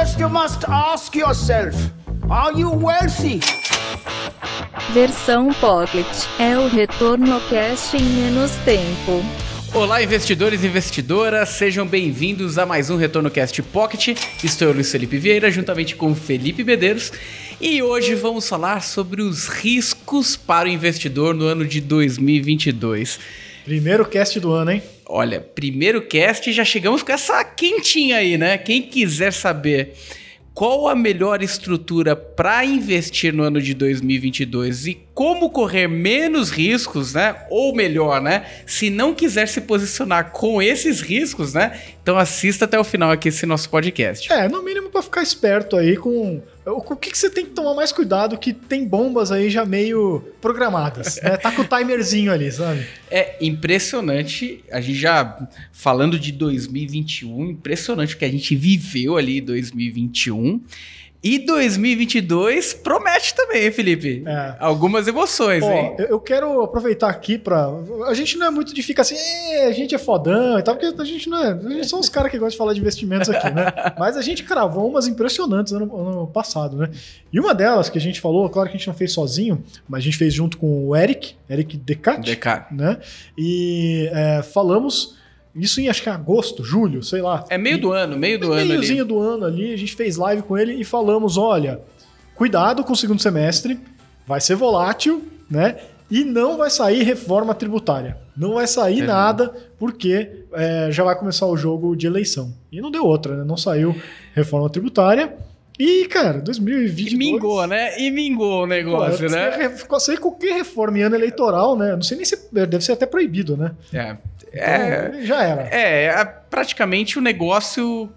First, you must ask yourself Are you wealthy? Versão Pocket é o retorno cast em menos tempo. Olá, investidores e investidoras, sejam bem-vindos a mais um Retorno Cast Pocket. Estou eu, Luiz Felipe Vieira, juntamente com Felipe Medeiros, e hoje vamos falar sobre os riscos para o investidor no ano de 2022. Primeiro cast do ano, hein? Olha, primeiro cast já chegamos com essa quentinha aí, né? Quem quiser saber qual a melhor estrutura para investir no ano de 2022 e como correr menos riscos, né? Ou melhor, né? Se não quiser se posicionar com esses riscos, né? Então assista até o final aqui esse nosso podcast. É, no mínimo para ficar esperto aí com o que, que você tem que tomar mais cuidado que tem bombas aí já meio programadas, né? Tá com o timerzinho ali, sabe? É impressionante, a gente já falando de 2021, impressionante o que a gente viveu ali em 2021. E 2022 promete também, Felipe. É. Algumas emoções, Ó, hein? Eu quero aproveitar aqui para A gente não é muito de ficar assim, a gente é fodão e tal, porque a gente não é. A gente são os caras que gostam de falar de investimentos aqui, né? Mas a gente cravou umas impressionantes ano, ano passado, né? E uma delas que a gente falou, claro que a gente não fez sozinho, mas a gente fez junto com o Eric, Eric Decat, Decat. né? E é, falamos isso em acho que agosto, julho, sei lá. É meio do ano, meio do é ano meiozinho do ano ali, a gente fez live com ele e falamos, olha, cuidado com o segundo semestre, vai ser volátil, né? E não vai sair reforma tributária. Não vai sair é nada, porque é, já vai começar o jogo de eleição. E não deu outra, né? Não saiu reforma tributária. E, cara, 2022... E mingou, né? E mingou o negócio, Pô, né? Sei qualquer reforma em ano eleitoral, né? Não sei nem se... Deve ser até proibido, né? É. É, então, já era. É, praticamente o negócio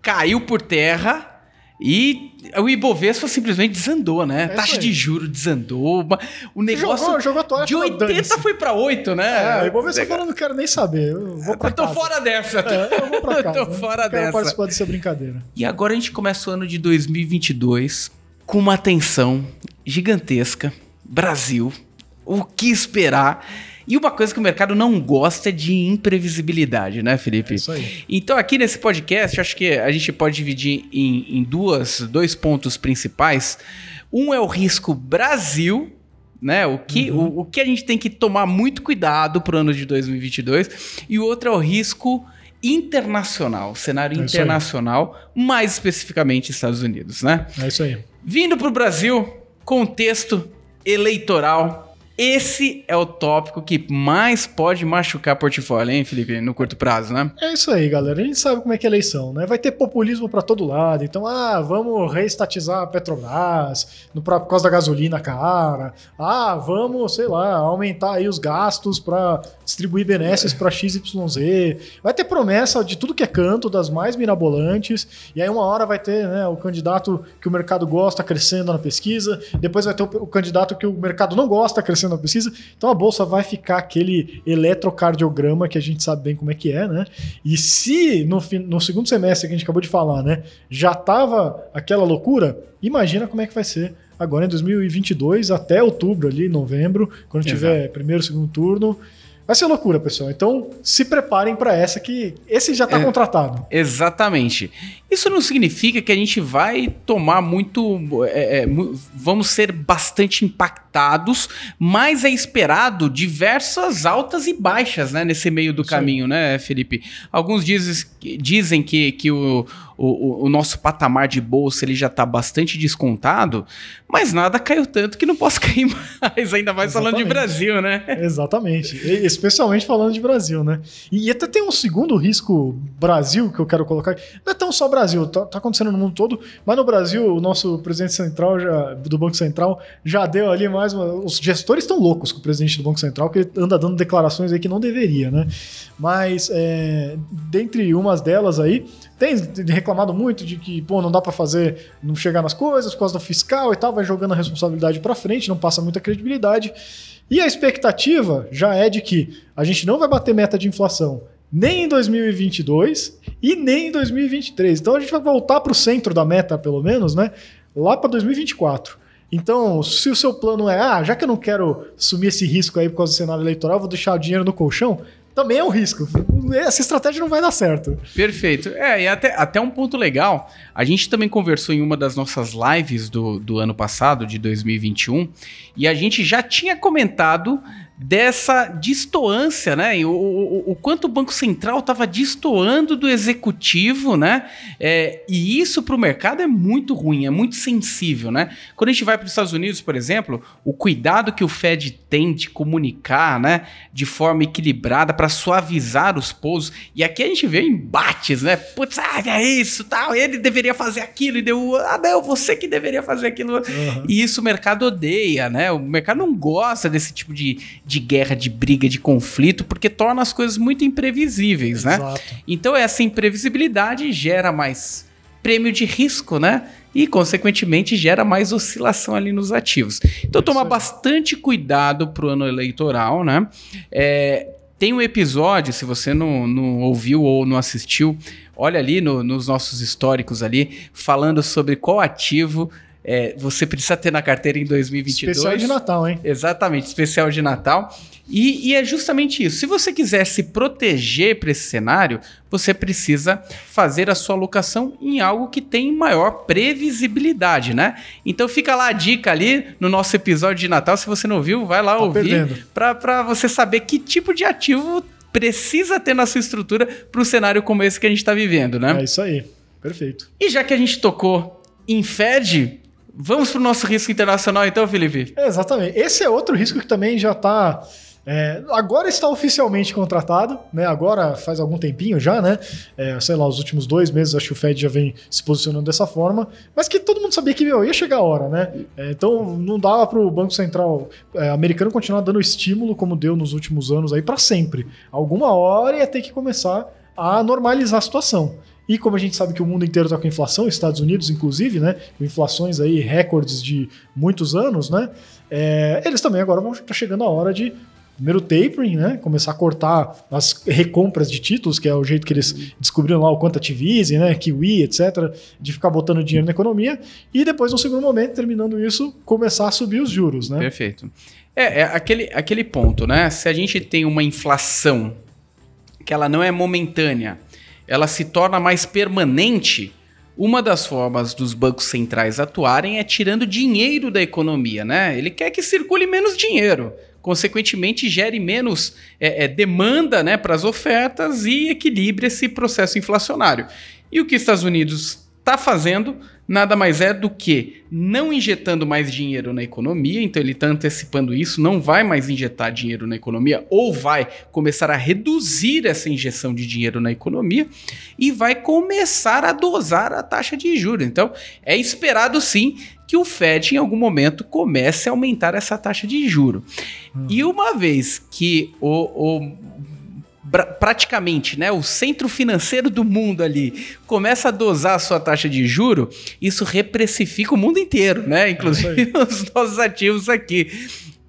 caiu por terra e o Ibovespa simplesmente desandou, né? É Taxa de juro desandou. O negócio jogou, jogou toalha, de 80 foi para 8, né? É, o Ibovespa falando, não quero nem saber. Eu vou pra eu tô casa. fora dessa. É, eu vou pra casa. eu tô fora não dessa. Quero participar dessa brincadeira. E agora a gente começa o ano de 2022 com uma tensão gigantesca. Brasil. O que esperar? E uma coisa que o mercado não gosta é de imprevisibilidade, né, Felipe? É isso aí. Então, aqui nesse podcast, acho que a gente pode dividir em, em duas, dois pontos principais. Um é o risco Brasil, né? O que, uhum. o, o, que a gente tem que tomar muito cuidado para o ano de 2022. E o outro é o risco internacional, cenário é internacional, mais especificamente Estados Unidos, né? É isso aí. Vindo para o Brasil, contexto eleitoral esse é o tópico que mais pode machucar portfólio, hein, Felipe, no curto prazo, né? É isso aí, galera. A gente sabe como é que é eleição, né? Vai ter populismo para todo lado. Então, ah, vamos reestatizar a Petrobras no, por causa da gasolina cara. Ah, vamos, sei lá, aumentar aí os gastos para distribuir benesses para XYZ. Vai ter promessa de tudo que é canto, das mais mirabolantes. E aí, uma hora vai ter né, o candidato que o mercado gosta crescendo na pesquisa. Depois vai ter o, o candidato que o mercado não gosta crescendo na pesquisa. Então a bolsa vai ficar aquele eletrocardiograma que a gente sabe bem como é que é, né? E se no, no segundo semestre que a gente acabou de falar, né, já tava aquela loucura, imagina como é que vai ser agora em 2022 até outubro ali, novembro, quando Exato. tiver primeiro, segundo turno. Vai ser loucura, pessoal. Então, se preparem para essa que esse já está é, contratado. Exatamente. Isso não significa que a gente vai tomar muito. É, é, vamos ser bastante impactados, mas é esperado diversas altas e baixas né, nesse meio do Sim. caminho, né, Felipe? Alguns dizem, dizem que, que o, o, o nosso patamar de bolsa ele já está bastante descontado, mas nada caiu tanto que não posso cair mais, ainda mais Exatamente. falando de Brasil, né? Exatamente. Especialmente falando de Brasil, né? E até tem um segundo risco Brasil que eu quero colocar. Não é tão só Brasil Brasil, tá, tá, acontecendo no mundo todo, mas no Brasil, o nosso presidente central já, do Banco Central já deu ali mais uma. Os gestores estão loucos com o presidente do Banco Central, que anda dando declarações aí que não deveria, né? Mas, é, dentre umas delas aí, tem reclamado muito de que, pô, não dá para fazer, não chegar nas coisas por causa do fiscal e tal, vai jogando a responsabilidade para frente, não passa muita credibilidade. E a expectativa já é de que a gente não vai bater meta de inflação nem em 2022 e nem em 2023. Então a gente vai voltar para o centro da meta, pelo menos, né? Lá para 2024. Então, se o seu plano é, ah, já que eu não quero assumir esse risco aí por causa do cenário eleitoral, vou deixar o dinheiro no colchão, também é um risco. Essa estratégia não vai dar certo. Perfeito. É, e até, até um ponto legal, a gente também conversou em uma das nossas lives do, do ano passado, de 2021, e a gente já tinha comentado dessa distoância, né? O, o, o quanto o Banco Central estava distoando do executivo, né? É, e isso para o mercado é muito ruim, é muito sensível, né? Quando a gente vai para os Estados Unidos, por exemplo, o cuidado que o Fed tem de comunicar, né? De forma equilibrada para suavizar os pousos. E aqui a gente vê embates, né? Putz, ah, é isso, tal. Ele deveria fazer aquilo e deu, ah, não, você que deveria fazer aquilo. Uhum. E isso o mercado odeia, né? O mercado não gosta desse tipo de de guerra, de briga, de conflito, porque torna as coisas muito imprevisíveis, né? Exato. Então essa imprevisibilidade gera mais prêmio de risco, né? E, consequentemente, gera mais oscilação ali nos ativos. Então, tomar bastante cuidado para o ano eleitoral, né? É, tem um episódio, se você não, não ouviu ou não assistiu, olha ali no, nos nossos históricos ali, falando sobre qual ativo é, você precisa ter na carteira em 2022. Especial de Natal, hein? Exatamente, especial de Natal. E, e é justamente isso. Se você quiser se proteger para esse cenário, você precisa fazer a sua alocação em algo que tem maior previsibilidade, né? Então fica lá a dica ali no nosso episódio de Natal. Se você não viu, vai lá tá ouvir para você saber que tipo de ativo precisa ter na sua estrutura para um cenário como esse que a gente está vivendo, né? É isso aí. Perfeito. E já que a gente tocou em Fed, Vamos para o nosso risco internacional então, Felipe? É, exatamente. Esse é outro risco que também já está. É, agora está oficialmente contratado, né? Agora faz algum tempinho já, né? É, sei lá, os últimos dois meses acho que o Fed já vem se posicionando dessa forma, mas que todo mundo sabia que meu, ia chegar a hora, né? É, então não dava para o Banco Central é, americano continuar dando estímulo como deu nos últimos anos aí para sempre. Alguma hora ia ter que começar a normalizar a situação. E como a gente sabe que o mundo inteiro está com inflação, Estados Unidos inclusive, né, com inflações aí recordes de muitos anos, né, é, eles também agora vão estar tá chegando a hora de primeiro tapering, né, começar a cortar as recompras de títulos, que é o jeito que eles descobriram lá o quantitative easing, né, Kiwi, etc, de ficar botando dinheiro na economia e depois no segundo momento, terminando isso, começar a subir os juros, né? Perfeito. É, é aquele, aquele ponto, né? Se a gente tem uma inflação que ela não é momentânea, ela se torna mais permanente, uma das formas dos bancos centrais atuarem é tirando dinheiro da economia, né? Ele quer que circule menos dinheiro, consequentemente gere menos é, é, demanda né, para as ofertas e equilibre esse processo inflacionário. E o que os Estados Unidos está fazendo nada mais é do que não injetando mais dinheiro na economia, então ele está antecipando isso, não vai mais injetar dinheiro na economia, ou vai começar a reduzir essa injeção de dinheiro na economia e vai começar a dosar a taxa de juros. Então é esperado sim que o Fed em algum momento comece a aumentar essa taxa de juro. Hum. E uma vez que o, o praticamente, né, o centro financeiro do mundo ali começa a dosar a sua taxa de juro, isso repressifica o mundo inteiro, né? Inclusive é os nossos ativos aqui.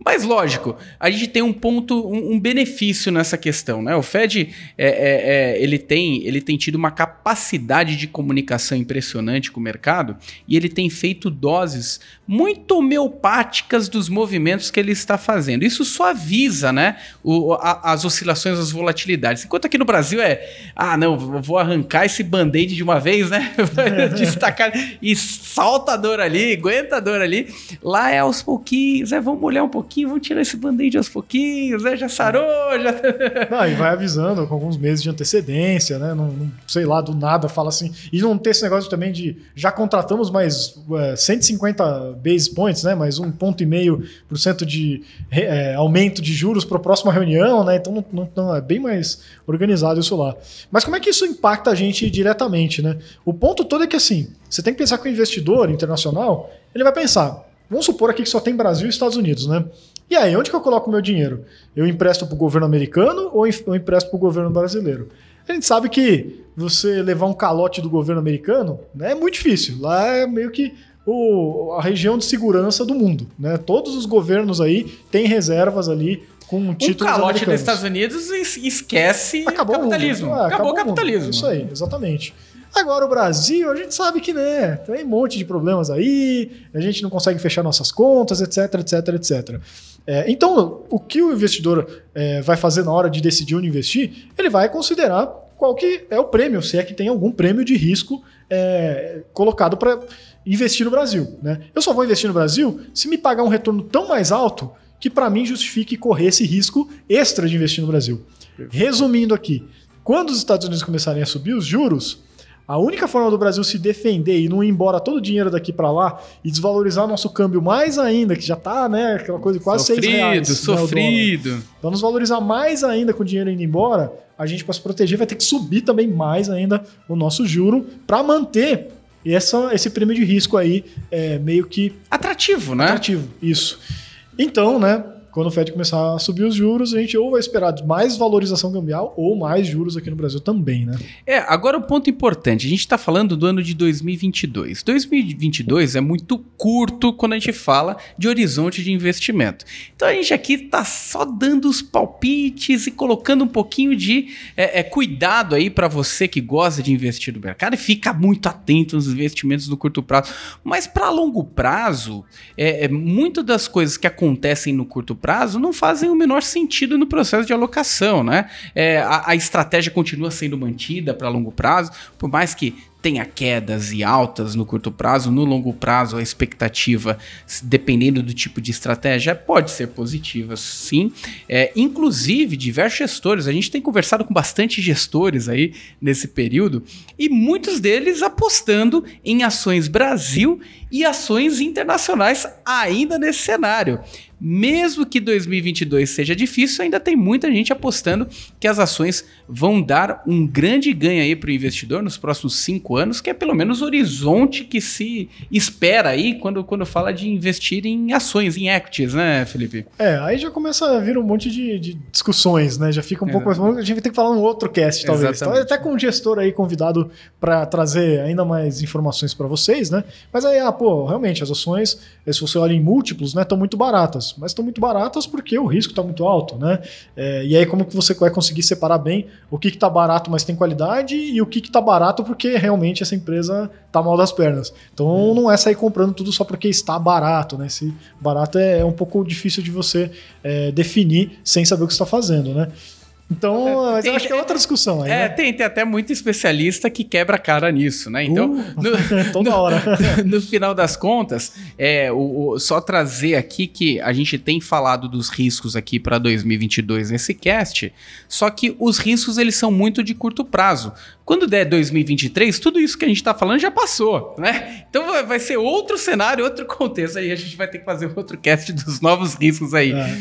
Mas lógico, a gente tem um ponto, um, um benefício nessa questão, né? O Fed é, é, é, ele, tem, ele tem tido uma capacidade de comunicação impressionante com o mercado e ele tem feito doses muito homeopáticas dos movimentos que ele está fazendo. Isso suaviza, né? O, a, as oscilações, as volatilidades. Enquanto aqui no Brasil é, ah, não, vou arrancar esse band-aid de uma vez, né? Destacar e salta a dor ali, aguenta a dor ali. Lá é aos pouquinhos, é, vamos molhar um pouquinho pouquinho, vamos tirar esse band-aid aos pouquinhos, né? Já sarou, já. Não, e vai avisando com alguns meses de antecedência, né? Não, não, sei lá, do nada fala assim. E não ter esse negócio também de já contratamos mais é, 150 base points, né? Mais um ponto e meio por cento de é, aumento de juros para a próxima reunião, né? Então não, não, é bem mais organizado isso lá. Mas como é que isso impacta a gente diretamente, né? O ponto todo é que assim, você tem que pensar que o investidor internacional, ele vai pensar, Vamos supor aqui que só tem Brasil e Estados Unidos, né? E aí, onde que eu coloco o meu dinheiro? Eu empresto para o governo americano ou eu empresto para o governo brasileiro? A gente sabe que você levar um calote do governo americano né, é muito difícil. Lá é meio que o, a região de segurança do mundo. Né? Todos os governos aí têm reservas ali com títulos Um calote americanos. dos Estados Unidos esquece acabou o capitalismo. É, acabou, acabou o capitalismo. Mundo. Isso aí, exatamente. Agora o Brasil, a gente sabe que né, tem um monte de problemas aí, a gente não consegue fechar nossas contas, etc, etc, etc. É, então, o que o investidor é, vai fazer na hora de decidir onde investir, ele vai considerar qual que é o prêmio, se é que tem algum prêmio de risco é, colocado para investir no Brasil. Né? Eu só vou investir no Brasil se me pagar um retorno tão mais alto que para mim justifique correr esse risco extra de investir no Brasil. Resumindo aqui, quando os Estados Unidos começarem a subir os juros, a única forma do Brasil se defender e não ir embora todo o dinheiro daqui para lá e desvalorizar nosso câmbio mais ainda, que já tá, né, aquela coisa de quase sofrido, 6 reais. Sofrido, né, Então nos valorizar mais ainda com o dinheiro indo embora, a gente para se proteger vai ter que subir também mais ainda o nosso juro para manter essa, esse prêmio de risco aí é, meio que atrativo, né? Atrativo, isso. Então, né, quando o Fed começar a subir os juros, a gente ou vai esperar mais valorização cambial ou mais juros aqui no Brasil também, né? É, agora o ponto importante, a gente está falando do ano de 2022. 2022 é muito curto quando a gente fala de horizonte de investimento. Então a gente aqui está só dando os palpites e colocando um pouquinho de é, é, cuidado aí para você que gosta de investir no mercado e fica muito atento nos investimentos no curto prazo. Mas para longo prazo, é, é, muito das coisas que acontecem no curto prazo não fazem o menor sentido no processo de alocação, né? É, a, a estratégia continua sendo mantida para longo prazo, por mais que tenha quedas e altas no curto prazo, no longo prazo a expectativa, dependendo do tipo de estratégia, pode ser positiva, sim. É, inclusive, diversos gestores, a gente tem conversado com bastante gestores aí nesse período, e muitos deles apostando em ações Brasil e ações internacionais ainda nesse cenário. Mesmo que 2022 seja difícil, ainda tem muita gente apostando que as ações vão dar um grande ganho aí para o investidor nos próximos cinco anos, que é pelo menos o horizonte que se espera aí quando, quando fala de investir em ações, em equities, né, Felipe? É, aí já começa a vir um monte de, de discussões, né? Já fica um pouco mais. A gente vai ter que falar um outro cast, talvez. Exatamente. Até com um gestor aí convidado para trazer ainda mais informações para vocês, né? Mas aí, ah, pô, realmente, as ações, se você olha em múltiplos, né, estão muito baratas mas estão muito baratas porque o risco está muito alto, né? É, e aí como que você vai conseguir separar bem o que está barato, mas tem qualidade e o que está barato porque realmente essa empresa está mal das pernas. Então não é sair comprando tudo só porque está barato, né? Esse barato é, é um pouco difícil de você é, definir sem saber o que está fazendo, né? Então, é, mas tem, eu acho que é outra discussão aí. É, né? tem, tem até muito especialista que quebra a cara nisso, né? Então, uh, no, toda hora. No, no, final das contas, é, o, o, só trazer aqui que a gente tem falado dos riscos aqui para 2022 nesse cast, só que os riscos eles são muito de curto prazo. Quando der 2023, tudo isso que a gente está falando já passou, né? Então vai ser outro cenário, outro contexto aí, a gente vai ter que fazer outro cast dos novos riscos aí. É.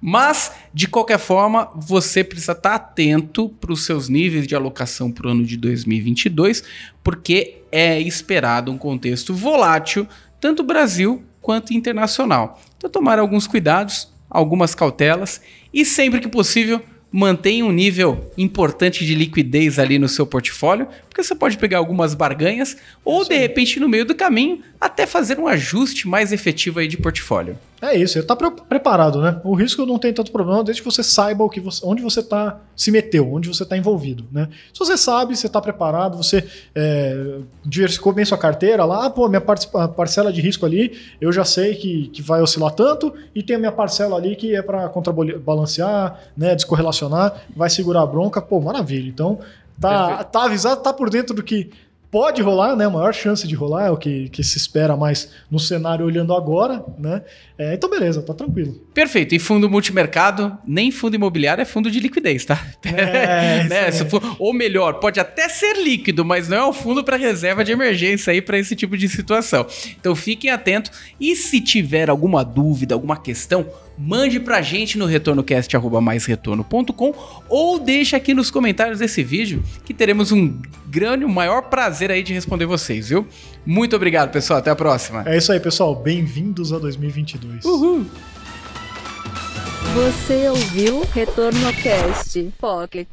Mas, de qualquer forma, você precisa estar atento para os seus níveis de alocação para o ano de 2022, porque é esperado um contexto volátil, tanto Brasil quanto internacional. Então, tomar alguns cuidados, algumas cautelas e, sempre que possível, mantenha um nível importante de liquidez ali no seu portfólio, porque você pode pegar algumas barganhas ou, de repente, no meio do caminho, até fazer um ajuste mais efetivo aí de portfólio. É isso, está preparado, né? O risco não tem tanto problema desde que você saiba o que você, onde você está se meteu, onde você está envolvido, né? Se você sabe, você está preparado, você é, diversificou bem sua carteira lá, ah, pô, minha parcela de risco ali, eu já sei que, que vai oscilar tanto e tem a minha parcela ali que é para contrabalancear, né, descorrelacionar, vai segurar a bronca, pô, maravilha. Então, tá, tá avisado, tá por dentro do que Pode rolar, né? A maior chance de rolar é o que, que se espera mais no cenário olhando agora, né? É, então, beleza, tá tranquilo. Perfeito. E fundo multimercado, nem fundo imobiliário é fundo de liquidez, tá? É, né? For, ou melhor, pode até ser líquido, mas não é um fundo para reserva de emergência aí para esse tipo de situação. Então fiquem atentos. E se tiver alguma dúvida, alguma questão, mande pra gente no retornocast.com ou deixa aqui nos comentários desse vídeo que teremos um grande, um maior prazer aí de responder vocês, viu? Muito obrigado, pessoal. Até a próxima. É isso aí, pessoal. Bem-vindos a 2022. Uhul! Você ouviu Retorno Cast Pocket.